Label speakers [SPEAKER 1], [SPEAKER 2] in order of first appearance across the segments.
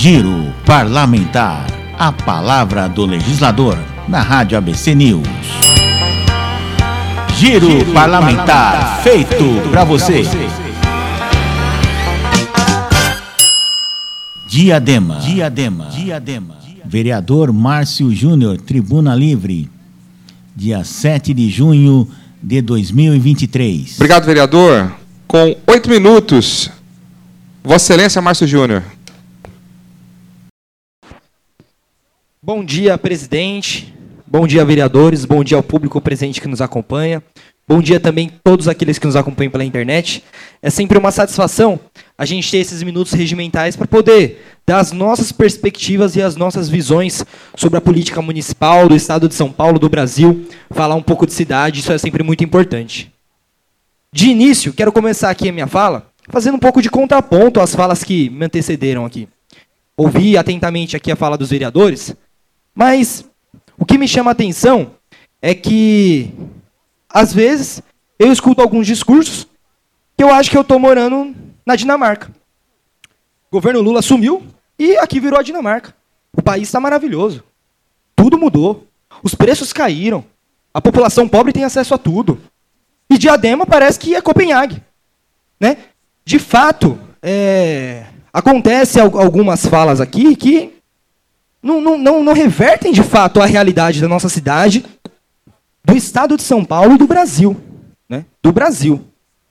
[SPEAKER 1] Giro Parlamentar. A palavra do legislador na Rádio ABC News. Giro, Giro parlamentar, parlamentar, feito, feito para você. você. Diadema. Diadema. Diadema. Vereador Márcio Júnior, Tribuna Livre. Dia 7 de junho de 2023.
[SPEAKER 2] Obrigado, vereador. Com oito minutos, Vossa Excelência Márcio Júnior.
[SPEAKER 3] Bom dia, presidente. Bom dia, vereadores. Bom dia ao público presente que nos acompanha. Bom dia também a todos aqueles que nos acompanham pela internet. É sempre uma satisfação a gente ter esses minutos regimentais para poder dar as nossas perspectivas e as nossas visões sobre a política municipal do estado de São Paulo, do Brasil, falar um pouco de cidade, isso é sempre muito importante. De início, quero começar aqui a minha fala fazendo um pouco de contraponto às falas que me antecederam aqui. Ouvi atentamente aqui a fala dos vereadores mas o que me chama a atenção é que, às vezes, eu escuto alguns discursos que eu acho que eu estou morando na Dinamarca. O governo Lula sumiu e aqui virou a Dinamarca. O país está maravilhoso. Tudo mudou. Os preços caíram. A população pobre tem acesso a tudo. E Diadema parece que é Copenhague. Né? De fato, é... acontece algumas falas aqui que não, não, não, não revertem de fato a realidade da nossa cidade, do estado de São Paulo e do Brasil. Né? Do Brasil.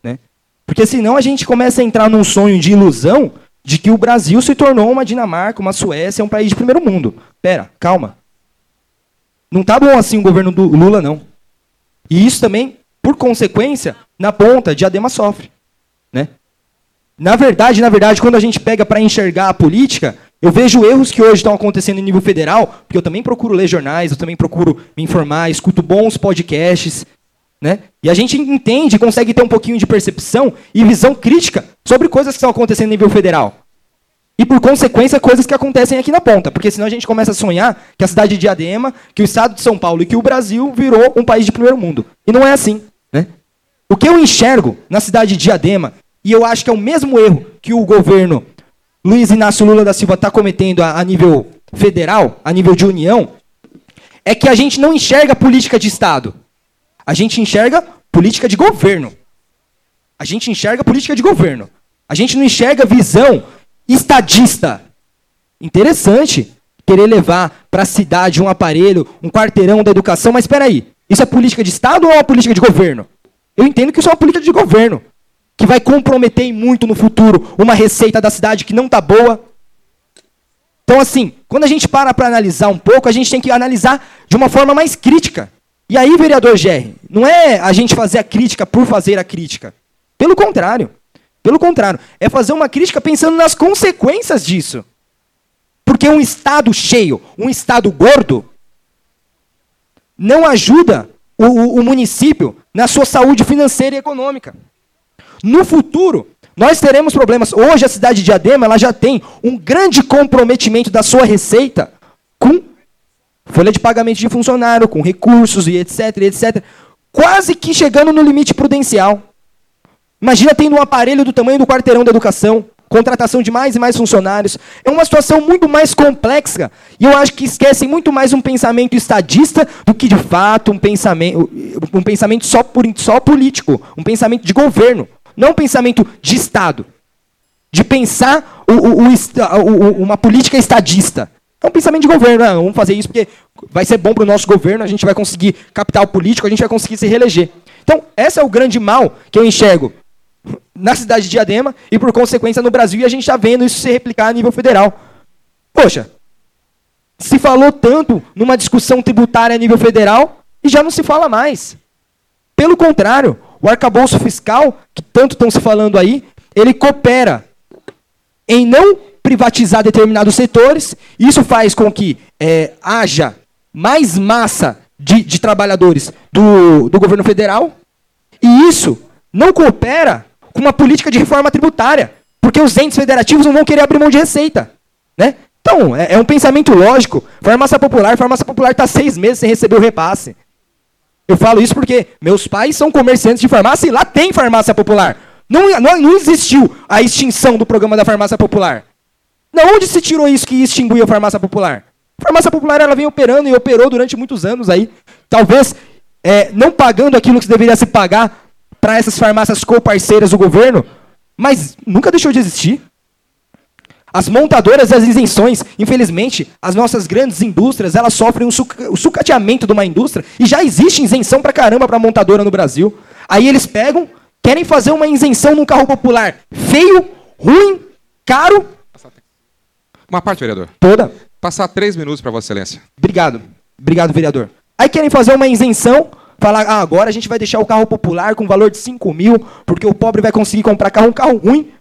[SPEAKER 3] Né? Porque senão a gente começa a entrar num sonho de ilusão de que o Brasil se tornou uma Dinamarca, uma Suécia, um país de primeiro mundo. Pera, calma. Não tá bom assim o governo do Lula, não. E isso também, por consequência, na ponta, Diadema sofre. Né? Na verdade, na verdade, quando a gente pega para enxergar a política, eu vejo erros que hoje estão acontecendo em nível federal, porque eu também procuro ler jornais, eu também procuro me informar, escuto bons podcasts, né? E a gente entende, consegue ter um pouquinho de percepção e visão crítica sobre coisas que estão acontecendo em nível federal. E por consequência, coisas que acontecem aqui na ponta, porque senão a gente começa a sonhar que a cidade de Diadema, que o estado de São Paulo e que o Brasil virou um país de primeiro mundo. E não é assim, né? O que eu enxergo na cidade de Diadema, e eu acho que é o mesmo erro que o governo Luiz Inácio Lula da Silva está cometendo a, a nível federal, a nível de união, é que a gente não enxerga política de Estado. A gente enxerga política de governo. A gente enxerga política de governo. A gente não enxerga visão estadista. Interessante querer levar para a cidade um aparelho, um quarteirão da educação, mas espera aí, isso é política de Estado ou é uma política de governo? Eu entendo que isso é uma política de governo que vai comprometer muito no futuro uma receita da cidade que não está boa. Então, assim, quando a gente para para analisar um pouco, a gente tem que analisar de uma forma mais crítica. E aí, vereador Gerry, não é a gente fazer a crítica por fazer a crítica. Pelo contrário. Pelo contrário. É fazer uma crítica pensando nas consequências disso. Porque um Estado cheio, um Estado gordo, não ajuda o, o, o município na sua saúde financeira e econômica. No futuro, nós teremos problemas. Hoje a cidade de Diadema ela já tem um grande comprometimento da sua receita com folha de pagamento de funcionário, com recursos e etc, etc, quase que chegando no limite prudencial. Imagina tendo um aparelho do tamanho do quarteirão da educação, contratação de mais e mais funcionários. É uma situação muito mais complexa. E eu acho que esquecem muito mais um pensamento estadista do que, de fato, um pensamento, um pensamento só, por, só político, um pensamento de governo. Não um pensamento de Estado. De pensar o, o, o, uma política estadista. É um pensamento de governo. Né? Vamos fazer isso porque vai ser bom para o nosso governo, a gente vai conseguir capital político, a gente vai conseguir se reeleger. Então, esse é o grande mal que eu enxergo na cidade de Diadema e, por consequência, no Brasil, e a gente está vendo isso se replicar a nível federal. Poxa, se falou tanto numa discussão tributária a nível federal e já não se fala mais. Pelo contrário, o arcabouço fiscal, que tanto estão se falando aí, ele coopera em não privatizar determinados setores. Isso faz com que é, haja mais massa de, de trabalhadores do, do governo federal. E isso não coopera com uma política de reforma tributária. Porque os entes federativos não vão querer abrir mão de receita. Né? Então, é, é um pensamento lógico. Farmácia popular, farmácia popular está seis meses sem receber o repasse. Eu falo isso porque meus pais são comerciantes de farmácia e lá tem farmácia popular. Não, não, não existiu a extinção do programa da farmácia popular. Da onde se tirou isso que extinguiu a farmácia popular? A farmácia popular ela vem operando e operou durante muitos anos aí. Talvez é, não pagando aquilo que deveria se pagar para essas farmácias co-parceiras do governo, mas nunca deixou de existir. As montadoras e as isenções, infelizmente, as nossas grandes indústrias, elas sofrem um suca o sucateamento de uma indústria e já existe isenção pra caramba pra montadora no Brasil. Aí eles pegam, querem fazer uma isenção num carro popular feio, ruim, caro.
[SPEAKER 2] Uma parte, vereador.
[SPEAKER 3] Toda.
[SPEAKER 2] Passar três minutos para Vossa Excelência.
[SPEAKER 3] Obrigado. Obrigado, vereador. Aí querem fazer uma isenção, falar, ah, agora a gente vai deixar o carro popular com valor de 5 mil, porque o pobre vai conseguir comprar carro, um carro ruim,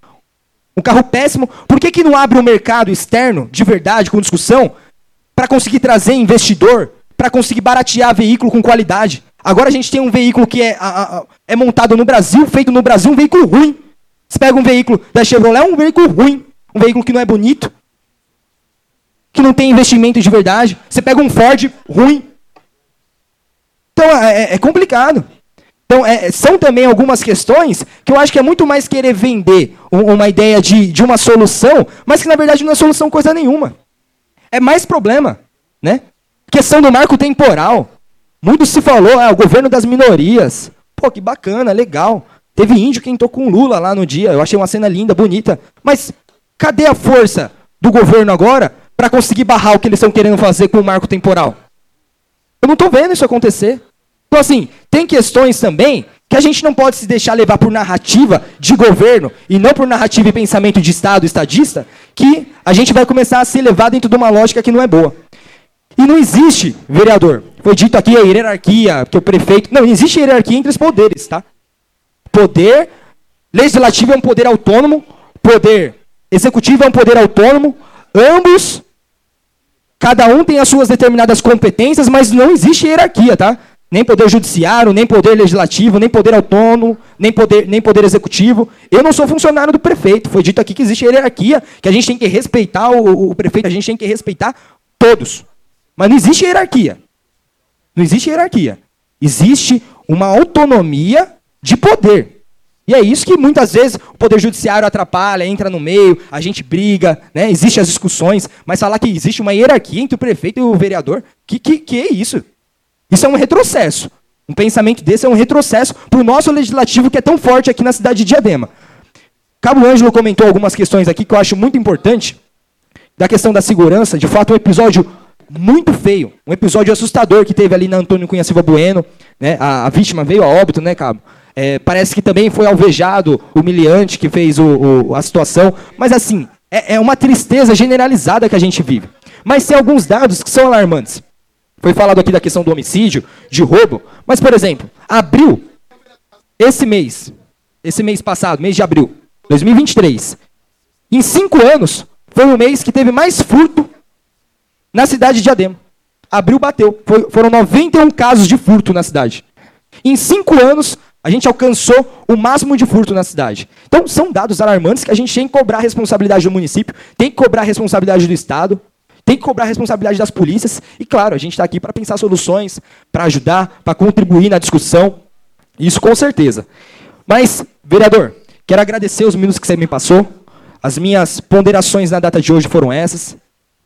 [SPEAKER 3] um carro péssimo. Por que, que não abre um mercado externo, de verdade, com discussão, para conseguir trazer investidor, para conseguir baratear veículo com qualidade? Agora a gente tem um veículo que é, a, a, é montado no Brasil, feito no Brasil, um veículo ruim. Você pega um veículo da Chevrolet, é um veículo ruim, um veículo que não é bonito, que não tem investimento de verdade. Você pega um Ford ruim. Então é, é, é complicado. Então, é, são também algumas questões que eu acho que é muito mais querer vender uma ideia de, de uma solução, mas que na verdade não é solução coisa nenhuma. É mais problema, né? Questão do marco temporal. Muito se falou, é o governo das minorias. Pô, que bacana, legal. Teve índio que entrou com Lula lá no dia. Eu achei uma cena linda, bonita. Mas cadê a força do governo agora para conseguir barrar o que eles estão querendo fazer com o marco temporal? Eu não estou vendo isso acontecer. Então, assim, tem questões também que a gente não pode se deixar levar por narrativa de governo e não por narrativa e pensamento de Estado estadista, que a gente vai começar a se levar dentro de uma lógica que não é boa. E não existe, vereador, foi dito aqui a hierarquia, que o prefeito. Não, existe hierarquia entre os poderes, tá? Poder legislativo é um poder autônomo, poder executivo é um poder autônomo, ambos, cada um tem as suas determinadas competências, mas não existe hierarquia, tá? nem poder judiciário, nem poder legislativo, nem poder autônomo, nem poder, nem poder executivo. Eu não sou funcionário do prefeito. Foi dito aqui que existe hierarquia, que a gente tem que respeitar o, o prefeito, a gente tem que respeitar todos. Mas não existe hierarquia. Não existe hierarquia. Existe uma autonomia de poder. E é isso que muitas vezes o poder judiciário atrapalha, entra no meio, a gente briga, né? Existem as discussões, mas falar que existe uma hierarquia entre o prefeito e o vereador, que que, que é isso? Isso é um retrocesso. Um pensamento desse é um retrocesso para o nosso legislativo que é tão forte aqui na cidade de Diadema. Cabo Ângelo comentou algumas questões aqui que eu acho muito importante. Da questão da segurança, de fato, um episódio muito feio, um episódio assustador que teve ali na Antônio Cunha Silva Bueno. Né? A, a vítima veio a óbito, né, Cabo? É, parece que também foi alvejado, humilhante, que fez o, o, a situação. Mas, assim, é, é uma tristeza generalizada que a gente vive. Mas tem alguns dados que são alarmantes. Foi falado aqui da questão do homicídio, de roubo. Mas, por exemplo, abril, esse mês, esse mês passado, mês de abril, 2023, em cinco anos, foi o mês que teve mais furto na cidade de Diadema. Abril bateu. Foi, foram 91 casos de furto na cidade. Em cinco anos, a gente alcançou o máximo de furto na cidade. Então, são dados alarmantes que a gente tem que cobrar a responsabilidade do município, tem que cobrar a responsabilidade do Estado. Tem que cobrar a responsabilidade das polícias. E, claro, a gente está aqui para pensar soluções, para ajudar, para contribuir na discussão. Isso com certeza. Mas, vereador, quero agradecer os minutos que você me passou. As minhas ponderações na data de hoje foram essas.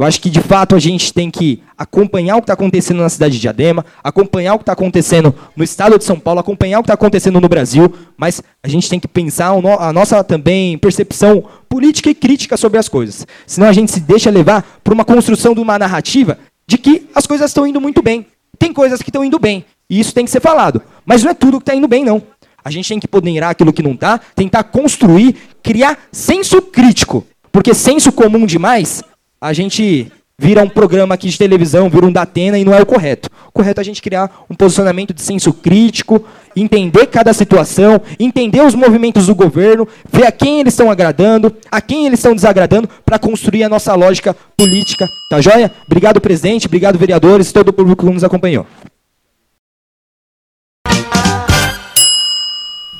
[SPEAKER 3] Eu acho que, de fato, a gente tem que acompanhar o que está acontecendo na cidade de Diadema, acompanhar o que está acontecendo no estado de São Paulo, acompanhar o que está acontecendo no Brasil, mas a gente tem que pensar a nossa também percepção política e crítica sobre as coisas. Senão a gente se deixa levar por uma construção de uma narrativa de que as coisas estão indo muito bem. Tem coisas que estão indo bem, e isso tem que ser falado. Mas não é tudo que está indo bem, não. A gente tem que ponderar aquilo que não está, tentar construir, criar senso crítico. Porque senso comum demais a gente vira um programa aqui de televisão, vira um Datena e não é o correto. O correto é a gente criar um posicionamento de senso crítico, entender cada situação, entender os movimentos do governo, ver a quem eles estão agradando, a quem eles estão desagradando, para construir a nossa lógica política. Tá joia? Obrigado, presidente, obrigado, vereadores, todo o público que nos acompanhou.